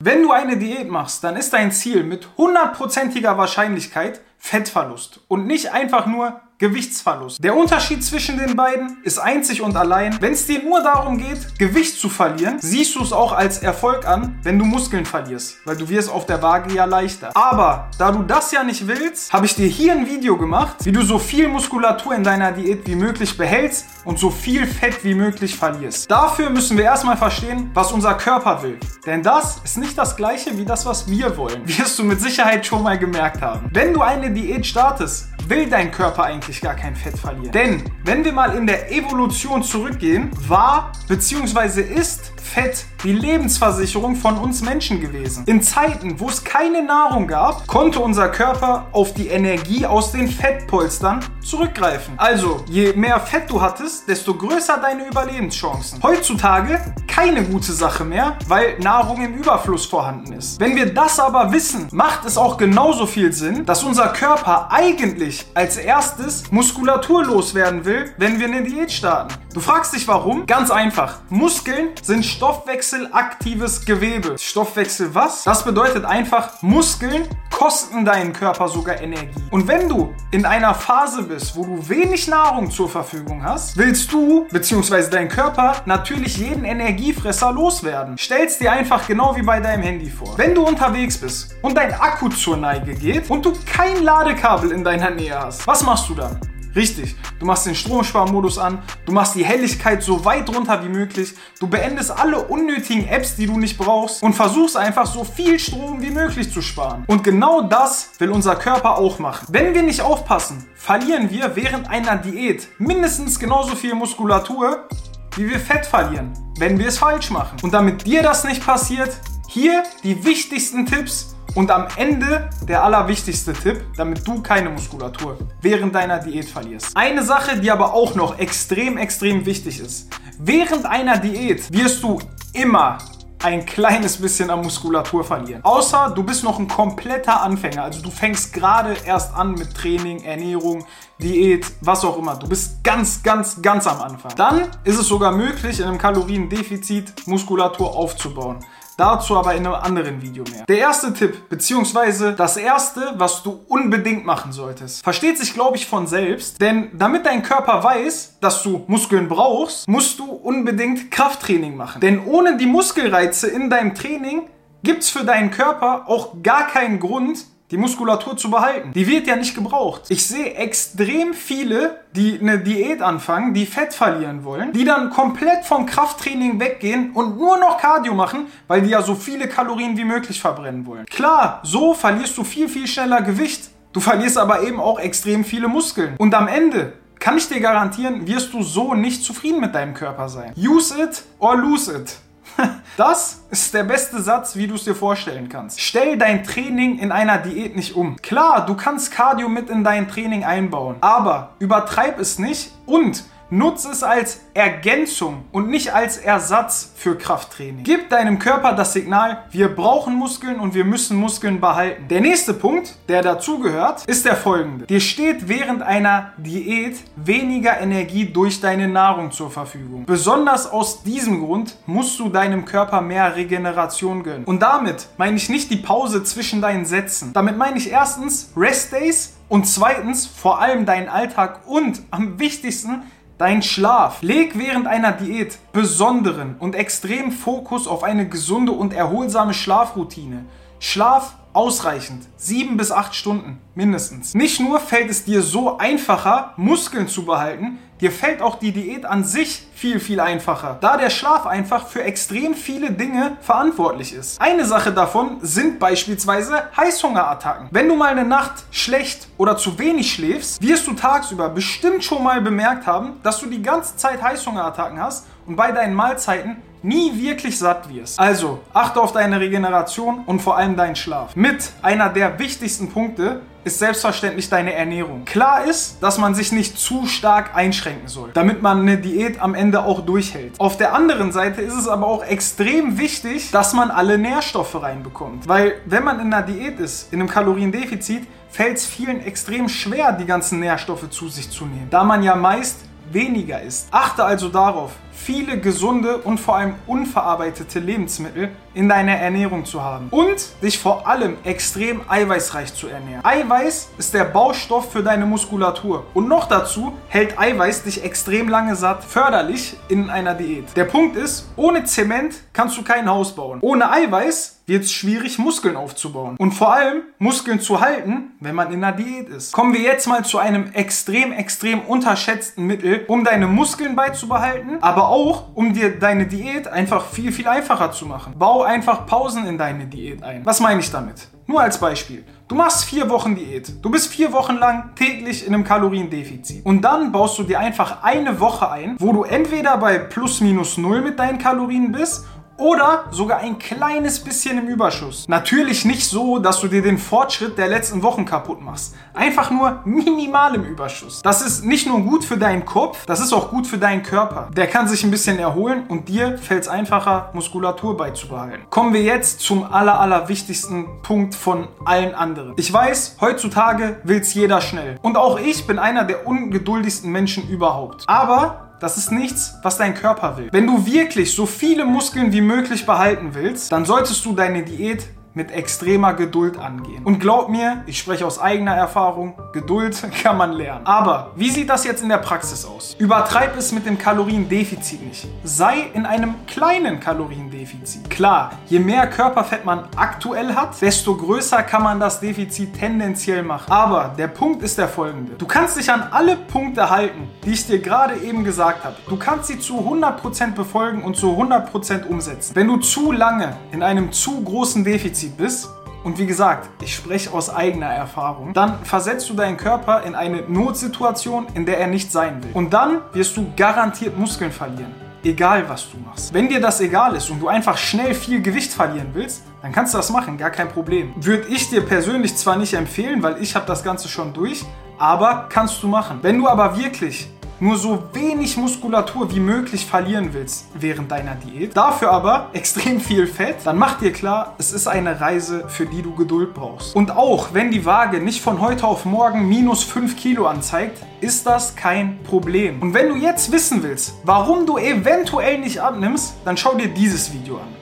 Wenn du eine Diät machst, dann ist dein Ziel mit hundertprozentiger Wahrscheinlichkeit Fettverlust und nicht einfach nur Gewichtsverlust. Der Unterschied zwischen den beiden ist einzig und allein, wenn es dir nur darum geht, Gewicht zu verlieren, siehst du es auch als Erfolg an, wenn du Muskeln verlierst, weil du wirst auf der Waage ja leichter. Aber da du das ja nicht willst, habe ich dir hier ein Video gemacht, wie du so viel Muskulatur in deiner Diät wie möglich behältst und so viel Fett wie möglich verlierst. Dafür müssen wir erstmal verstehen, was unser Körper will. Denn das ist nicht das gleiche wie das, was wir wollen. Wirst du mit Sicherheit schon mal gemerkt haben. Wenn du eine Diät startest, will dein Körper eigentlich gar kein Fett verlieren. Denn wenn wir mal in der Evolution zurückgehen, war bzw. ist Fett die Lebensversicherung von uns Menschen gewesen. In Zeiten, wo es keine Nahrung gab, konnte unser Körper auf die Energie aus den Fettpolstern zurückgreifen. Also, je mehr Fett du hattest, desto größer deine Überlebenschancen. Heutzutage keine gute Sache mehr, weil Nahrung im Überfluss vorhanden ist. Wenn wir das aber wissen, macht es auch genauso viel Sinn, dass unser Körper eigentlich als erstes Muskulatur loswerden will, wenn wir eine Diät starten. Du fragst dich warum? Ganz einfach. Muskeln sind stoffwechselaktives Gewebe. Stoffwechsel was? Das bedeutet einfach, Muskeln kosten deinen Körper sogar Energie. Und wenn du in einer Phase bist, wo du wenig Nahrung zur Verfügung hast, willst du bzw. dein Körper natürlich jeden Energiefresser loswerden. Stellst dir einfach genau wie bei deinem Handy vor. Wenn du unterwegs bist und dein Akku zur Neige geht und du kein Ladekabel in deiner Nähe hast, was machst du dann? Richtig, du machst den Stromsparmodus an, du machst die Helligkeit so weit runter wie möglich, du beendest alle unnötigen Apps, die du nicht brauchst und versuchst einfach so viel Strom wie möglich zu sparen. Und genau das will unser Körper auch machen. Wenn wir nicht aufpassen, verlieren wir während einer Diät mindestens genauso viel Muskulatur, wie wir Fett verlieren, wenn wir es falsch machen. Und damit dir das nicht passiert, hier die wichtigsten Tipps, und am Ende der allerwichtigste Tipp, damit du keine Muskulatur während deiner Diät verlierst. Eine Sache, die aber auch noch extrem, extrem wichtig ist. Während einer Diät wirst du immer ein kleines bisschen an Muskulatur verlieren. Außer du bist noch ein kompletter Anfänger. Also du fängst gerade erst an mit Training, Ernährung, Diät, was auch immer. Du bist ganz, ganz, ganz am Anfang. Dann ist es sogar möglich, in einem Kaloriendefizit Muskulatur aufzubauen. Dazu aber in einem anderen Video mehr. Der erste Tipp, beziehungsweise das erste, was du unbedingt machen solltest, versteht sich, glaube ich, von selbst. Denn damit dein Körper weiß, dass du Muskeln brauchst, musst du unbedingt Krafttraining machen. Denn ohne die Muskelreize in deinem Training gibt es für deinen Körper auch gar keinen Grund, die Muskulatur zu behalten. Die wird ja nicht gebraucht. Ich sehe extrem viele, die eine Diät anfangen, die Fett verlieren wollen, die dann komplett vom Krafttraining weggehen und nur noch Cardio machen, weil die ja so viele Kalorien wie möglich verbrennen wollen. Klar, so verlierst du viel, viel schneller Gewicht. Du verlierst aber eben auch extrem viele Muskeln. Und am Ende kann ich dir garantieren, wirst du so nicht zufrieden mit deinem Körper sein. Use it or lose it. Das ist der beste Satz, wie du es dir vorstellen kannst. Stell dein Training in einer Diät nicht um. Klar, du kannst Cardio mit in dein Training einbauen, aber übertreib es nicht und Nutze es als Ergänzung und nicht als Ersatz für Krafttraining. Gib deinem Körper das Signal, wir brauchen Muskeln und wir müssen Muskeln behalten. Der nächste Punkt, der dazugehört, ist der folgende. Dir steht während einer Diät weniger Energie durch deine Nahrung zur Verfügung. Besonders aus diesem Grund musst du deinem Körper mehr Regeneration gönnen. Und damit meine ich nicht die Pause zwischen deinen Sätzen. Damit meine ich erstens Rest Days und zweitens vor allem deinen Alltag und am wichtigsten Dein Schlaf. Leg während einer Diät besonderen und extremen Fokus auf eine gesunde und erholsame Schlafroutine. Schlaf ausreichend. Sieben bis acht Stunden mindestens. Nicht nur fällt es dir so einfacher, Muskeln zu behalten, dir fällt auch die Diät an sich viel, viel einfacher, da der Schlaf einfach für extrem viele Dinge verantwortlich ist. Eine Sache davon sind beispielsweise Heißhungerattacken. Wenn du mal eine Nacht schlecht oder zu wenig schläfst, wirst du tagsüber bestimmt schon mal bemerkt haben, dass du die ganze Zeit Heißhungerattacken hast und bei deinen Mahlzeiten nie wirklich satt wirst. Also achte auf deine Regeneration und vor allem deinen Schlaf. Mit einer der wichtigsten Punkte ist selbstverständlich deine Ernährung. Klar ist, dass man sich nicht zu stark einschränken soll, damit man eine Diät am Ende auch durchhält. Auf der anderen Seite ist es aber auch extrem wichtig, dass man alle Nährstoffe reinbekommt. Weil wenn man in einer Diät ist, in einem Kaloriendefizit, fällt es vielen extrem schwer, die ganzen Nährstoffe zu sich zu nehmen, da man ja meist weniger isst. Achte also darauf, viele gesunde und vor allem unverarbeitete Lebensmittel in deiner Ernährung zu haben und dich vor allem extrem eiweißreich zu ernähren. Eiweiß ist der Baustoff für deine Muskulatur und noch dazu hält Eiweiß dich extrem lange satt, förderlich in einer Diät. Der Punkt ist, ohne Zement kannst du kein Haus bauen. Ohne Eiweiß wird es schwierig, Muskeln aufzubauen. Und vor allem Muskeln zu halten, wenn man in einer Diät ist. Kommen wir jetzt mal zu einem extrem, extrem unterschätzten Mittel, um deine Muskeln beizubehalten, aber auch, um dir deine Diät einfach viel, viel einfacher zu machen. Bau einfach Pausen in deine Diät ein. Was meine ich damit? Nur als Beispiel. Du machst vier Wochen Diät. Du bist vier Wochen lang täglich in einem Kaloriendefizit. Und dann baust du dir einfach eine Woche ein, wo du entweder bei plus minus null mit deinen Kalorien bist oder sogar ein kleines bisschen im Überschuss. Natürlich nicht so, dass du dir den Fortschritt der letzten Wochen kaputt machst. Einfach nur minimal im Überschuss. Das ist nicht nur gut für deinen Kopf, das ist auch gut für deinen Körper. Der kann sich ein bisschen erholen und dir fällt es einfacher, Muskulatur beizubehalten. Kommen wir jetzt zum aller, aller wichtigsten Punkt von allen anderen. Ich weiß, heutzutage will es jeder schnell. Und auch ich bin einer der ungeduldigsten Menschen überhaupt. Aber das ist nichts, was dein Körper will. Wenn du wirklich so viele Muskeln wie möglich behalten willst, dann solltest du deine Diät mit extremer Geduld angehen. Und glaub mir, ich spreche aus eigener Erfahrung, Geduld kann man lernen. Aber wie sieht das jetzt in der Praxis aus? Übertreib es mit dem Kaloriendefizit nicht. Sei in einem kleinen Kaloriendefizit. Klar, je mehr Körperfett man aktuell hat, desto größer kann man das Defizit tendenziell machen. Aber der Punkt ist der folgende. Du kannst dich an alle Punkte halten, die ich dir gerade eben gesagt habe. Du kannst sie zu 100% befolgen und zu 100% umsetzen. Wenn du zu lange in einem zu großen Defizit Defizit bist, und wie gesagt, ich spreche aus eigener Erfahrung, dann versetzt du deinen Körper in eine Notsituation, in der er nicht sein will. Und dann wirst du garantiert Muskeln verlieren. Egal was du machst. Wenn dir das egal ist und du einfach schnell viel Gewicht verlieren willst, dann kannst du das machen, gar kein Problem. Würde ich dir persönlich zwar nicht empfehlen, weil ich habe das Ganze schon durch, aber kannst du machen. Wenn du aber wirklich nur so wenig Muskulatur wie möglich verlieren willst während deiner Diät, dafür aber extrem viel Fett, dann mach dir klar, es ist eine Reise, für die du Geduld brauchst. Und auch wenn die Waage nicht von heute auf morgen minus 5 Kilo anzeigt, ist das kein Problem. Und wenn du jetzt wissen willst, warum du eventuell nicht abnimmst, dann schau dir dieses Video an.